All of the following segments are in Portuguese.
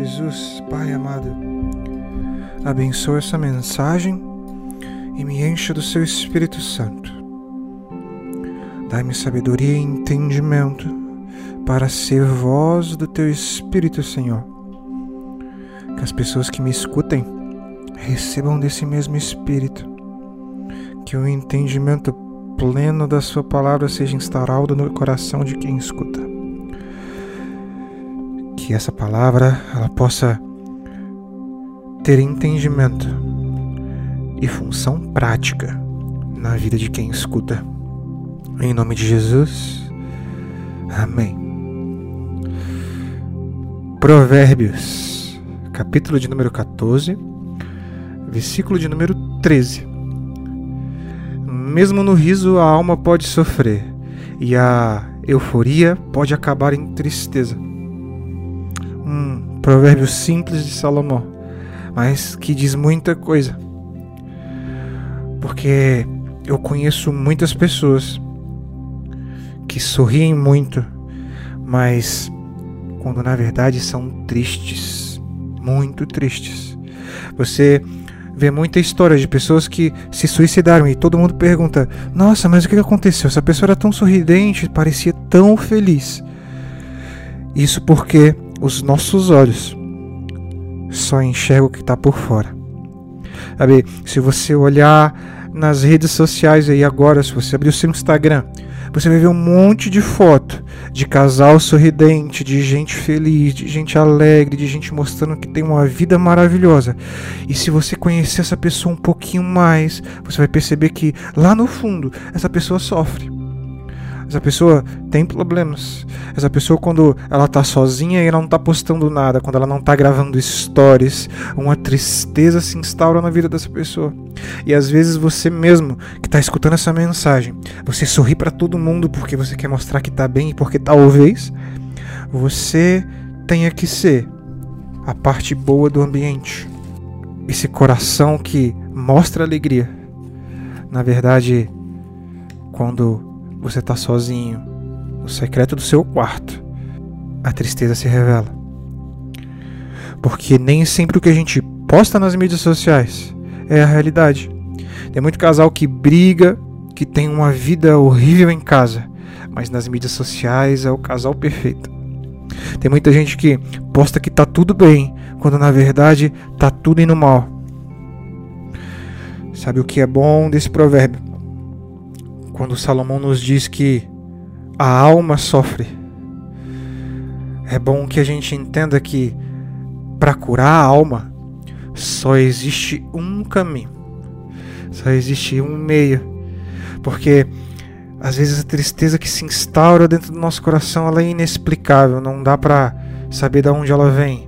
Jesus, Pai amado, abençoa essa mensagem e me encha do seu Espírito Santo. Dai-me sabedoria e entendimento para ser voz do teu Espírito, Senhor. Que as pessoas que me escutem recebam desse mesmo Espírito. Que o entendimento pleno da Sua palavra seja instaurado no coração de quem escuta. Que essa palavra ela possa ter entendimento e função prática na vida de quem escuta. Em nome de Jesus. Amém. Provérbios, capítulo de número 14, versículo de número 13. Mesmo no riso a alma pode sofrer, e a euforia pode acabar em tristeza. Um provérbio simples de Salomão, mas que diz muita coisa. Porque eu conheço muitas pessoas que sorriem muito, mas quando na verdade são tristes, muito tristes. Você vê muita história de pessoas que se suicidaram e todo mundo pergunta: Nossa, mas o que aconteceu? Essa pessoa era tão sorridente, parecia tão feliz. Isso porque os nossos olhos só enxergam o que está por fora. Sabe, se você olhar nas redes sociais aí agora, se você abrir o seu Instagram, você vai ver um monte de foto de casal sorridente, de gente feliz, de gente alegre, de gente mostrando que tem uma vida maravilhosa. E se você conhecer essa pessoa um pouquinho mais, você vai perceber que lá no fundo essa pessoa sofre. Essa pessoa tem problemas. Essa pessoa, quando ela tá sozinha e ela não tá postando nada, quando ela não tá gravando stories, uma tristeza se instaura na vida dessa pessoa. E às vezes você mesmo que tá escutando essa mensagem, você sorri para todo mundo porque você quer mostrar que tá bem e porque talvez você tenha que ser a parte boa do ambiente. Esse coração que mostra alegria. Na verdade, quando você está sozinho, no secreto do seu quarto, a tristeza se revela. Porque nem sempre o que a gente posta nas mídias sociais é a realidade. Tem muito casal que briga, que tem uma vida horrível em casa, mas nas mídias sociais é o casal perfeito. Tem muita gente que posta que tá tudo bem, quando na verdade tá tudo indo mal. Sabe o que é bom desse provérbio? Quando Salomão nos diz que a alma sofre. É bom que a gente entenda que para curar a alma só existe um caminho, só existe um meio, porque às vezes a tristeza que se instaura dentro do nosso coração ela é inexplicável, não dá para saber de onde ela vem.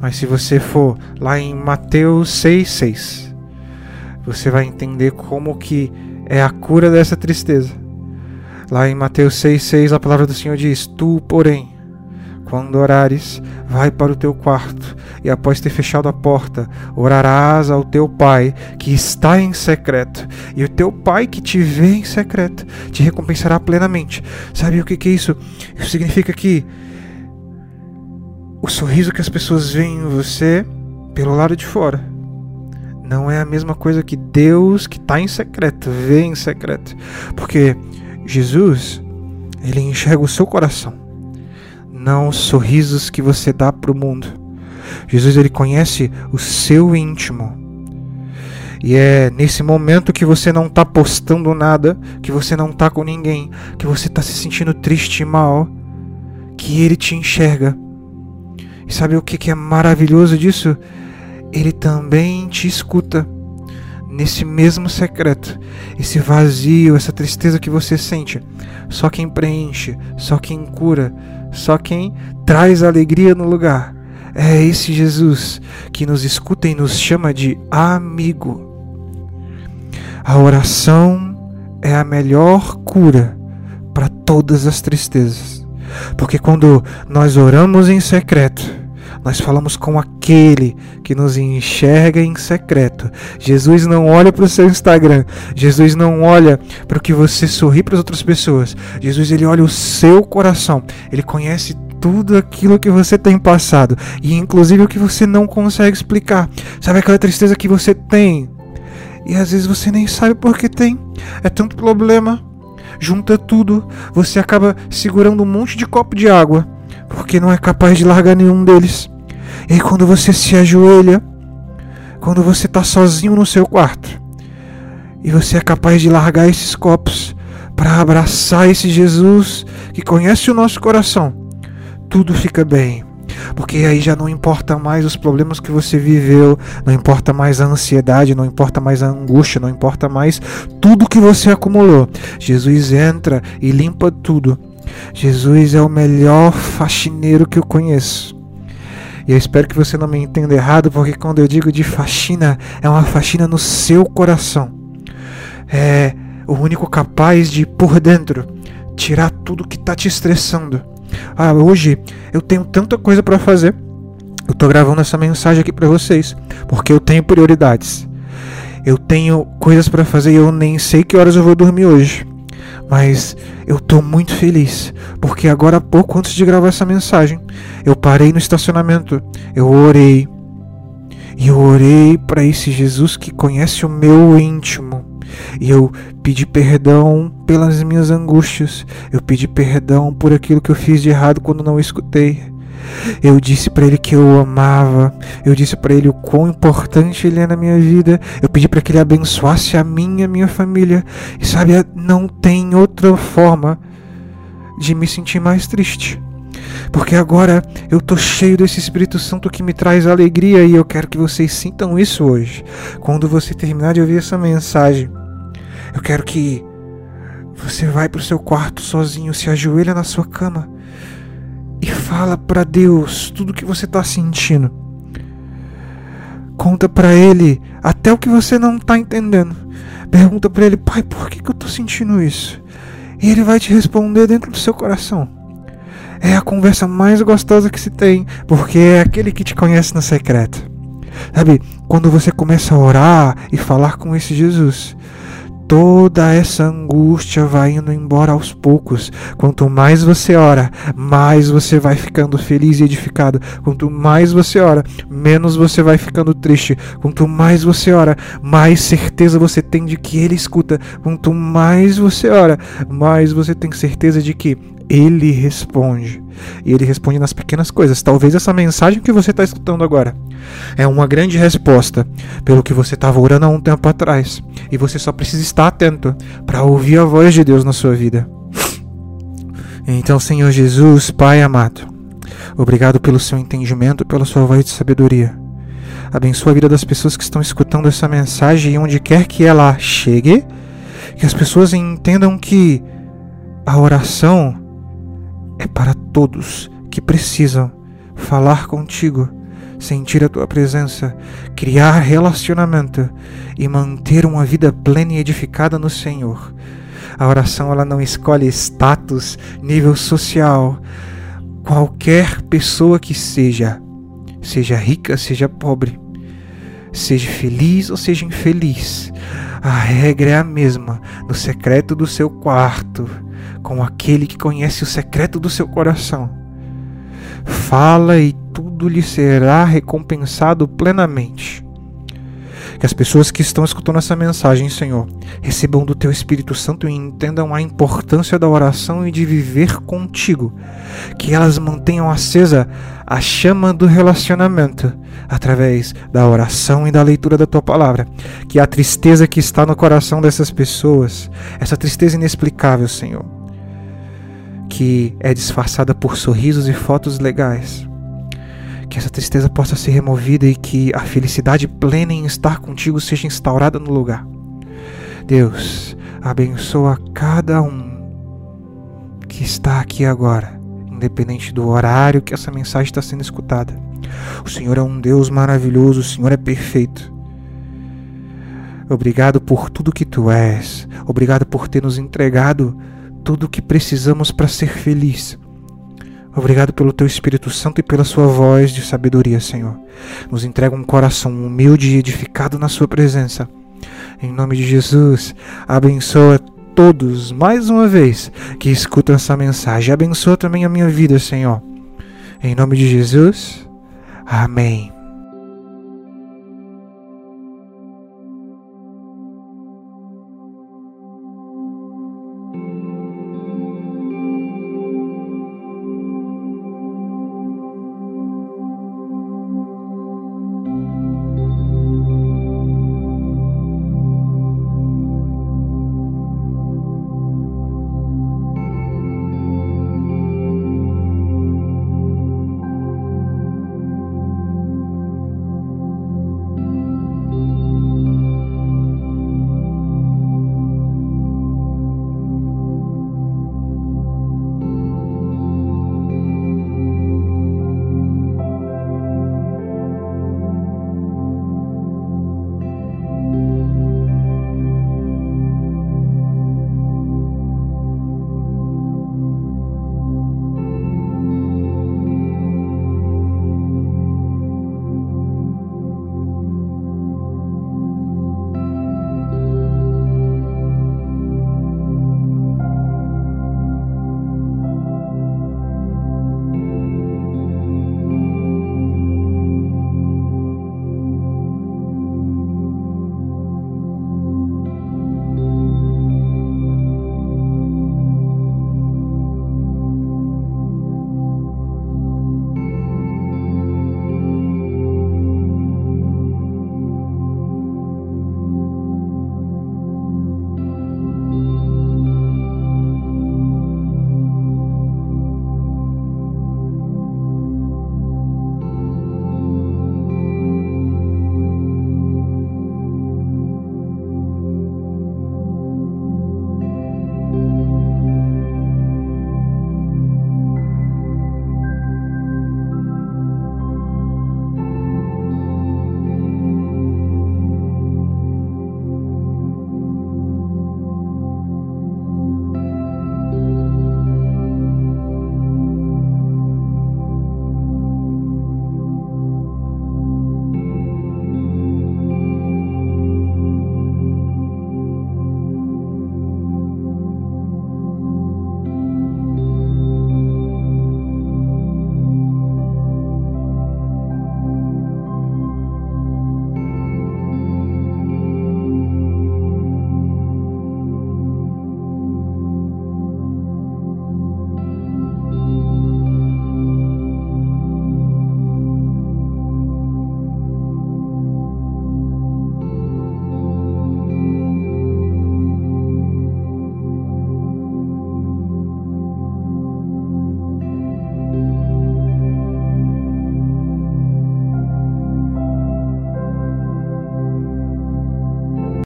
Mas se você for lá em Mateus 6,6, você vai entender como que é a cura dessa tristeza. Lá em Mateus 6,6 a palavra do Senhor diz: Tu, porém, quando orares, vai para o teu quarto e após ter fechado a porta, orarás ao teu pai que está em secreto, e o teu pai que te vê em secreto te recompensará plenamente. Sabe o que, é isso? Isso significa que o sorriso que as pessoas veem em você pelo lado de fora não é a mesma coisa que Deus que está em secreto, vê em secreto. Porque Jesus, ele enxerga o seu coração, não os sorrisos que você dá para o mundo. Jesus, ele conhece o seu íntimo. E é nesse momento que você não está postando nada, que você não está com ninguém, que você está se sentindo triste e mal, que ele te enxerga. E sabe o que, que é maravilhoso disso? Ele também te escuta nesse mesmo secreto. Esse vazio, essa tristeza que você sente. Só quem preenche, só quem cura, só quem traz alegria no lugar. É esse Jesus que nos escuta e nos chama de amigo. A oração é a melhor cura para todas as tristezas. Porque quando nós oramos em secreto, nós falamos com aquele que nos enxerga em secreto. Jesus não olha para o seu Instagram. Jesus não olha para o que você sorri para as outras pessoas. Jesus ele olha o seu coração. Ele conhece tudo aquilo que você tem passado e inclusive o que você não consegue explicar. Sabe aquela tristeza que você tem e às vezes você nem sabe por que tem. É tanto problema. Junta tudo, você acaba segurando um monte de copo de água porque não é capaz de largar nenhum deles. E quando você se ajoelha, quando você está sozinho no seu quarto e você é capaz de largar esses copos para abraçar esse Jesus que conhece o nosso coração, tudo fica bem. Porque aí já não importa mais os problemas que você viveu, não importa mais a ansiedade, não importa mais a angústia, não importa mais tudo que você acumulou. Jesus entra e limpa tudo. Jesus é o melhor faxineiro que eu conheço. E eu espero que você não me entenda errado, porque quando eu digo de faxina, é uma faxina no seu coração. É o único capaz de, por dentro, tirar tudo que está te estressando. Ah, hoje eu tenho tanta coisa para fazer. Eu estou gravando essa mensagem aqui para vocês, porque eu tenho prioridades. Eu tenho coisas para fazer e eu nem sei que horas eu vou dormir hoje. Mas eu estou muito feliz, porque agora há pouco antes de gravar essa mensagem, eu parei no estacionamento, eu orei. E eu orei para esse Jesus que conhece o meu íntimo e eu pedi perdão pelas minhas angústias. Eu pedi perdão por aquilo que eu fiz de errado quando não escutei. Eu disse para ele que eu o amava. Eu disse para ele o quão importante ele é na minha vida. Eu pedi para que ele abençoasse a mim e a minha família. E sabe, não tem outra forma de me sentir mais triste. Porque agora eu tô cheio desse Espírito Santo que me traz alegria e eu quero que vocês sintam isso hoje. Quando você terminar de ouvir essa mensagem, eu quero que você vai para o seu quarto sozinho, se ajoelha na sua cama e fala para Deus tudo o que você está sentindo. Conta para Ele até o que você não está entendendo. Pergunta para Ele, Pai, por que, que eu estou sentindo isso? E Ele vai te responder dentro do seu coração. É a conversa mais gostosa que se tem, porque é aquele que te conhece no secreto. Sabe, quando você começa a orar e falar com esse Jesus, toda essa angústia vai indo embora aos poucos. Quanto mais você ora, mais você vai ficando feliz e edificado. Quanto mais você ora, menos você vai ficando triste. Quanto mais você ora, mais certeza você tem de que Ele escuta. Quanto mais você ora, mais você tem certeza de que Ele responde. E Ele responde nas pequenas coisas. Talvez essa mensagem que você está escutando agora é uma grande resposta pelo que você estava orando há um tempo atrás. E você só precisa estar atento para ouvir a voz de Deus na sua vida. Então, Senhor Jesus, Pai amado, obrigado pelo seu entendimento, pela sua voz de sabedoria. Abençoa a vida das pessoas que estão escutando essa mensagem e onde quer que ela chegue, que as pessoas entendam que a oração é para todos que precisam falar contigo sentir a tua presença, criar relacionamento e manter uma vida plena e edificada no Senhor. A oração ela não escolhe status, nível social. Qualquer pessoa que seja, seja rica, seja pobre, seja feliz ou seja infeliz, a regra é a mesma no secreto do seu quarto, com aquele que conhece o secreto do seu coração. Fala e tudo lhe será recompensado plenamente. Que as pessoas que estão escutando essa mensagem, Senhor, recebam do Teu Espírito Santo e entendam a importância da oração e de viver contigo. Que elas mantenham acesa a chama do relacionamento através da oração e da leitura da Tua palavra. Que a tristeza que está no coração dessas pessoas, essa tristeza inexplicável, Senhor, que é disfarçada por sorrisos e fotos legais que essa tristeza possa ser removida e que a felicidade plena em estar contigo seja instaurada no lugar. Deus, abençoa cada um que está aqui agora, independente do horário que essa mensagem está sendo escutada. O Senhor é um Deus maravilhoso, o Senhor é perfeito. Obrigado por tudo que tu és. Obrigado por ter nos entregado tudo o que precisamos para ser feliz. Obrigado pelo teu Espírito Santo e pela sua voz de sabedoria, Senhor. Nos entrega um coração humilde e edificado na sua presença. Em nome de Jesus, abençoa todos mais uma vez que escutam essa mensagem. Abençoa também a minha vida, Senhor. Em nome de Jesus, amém.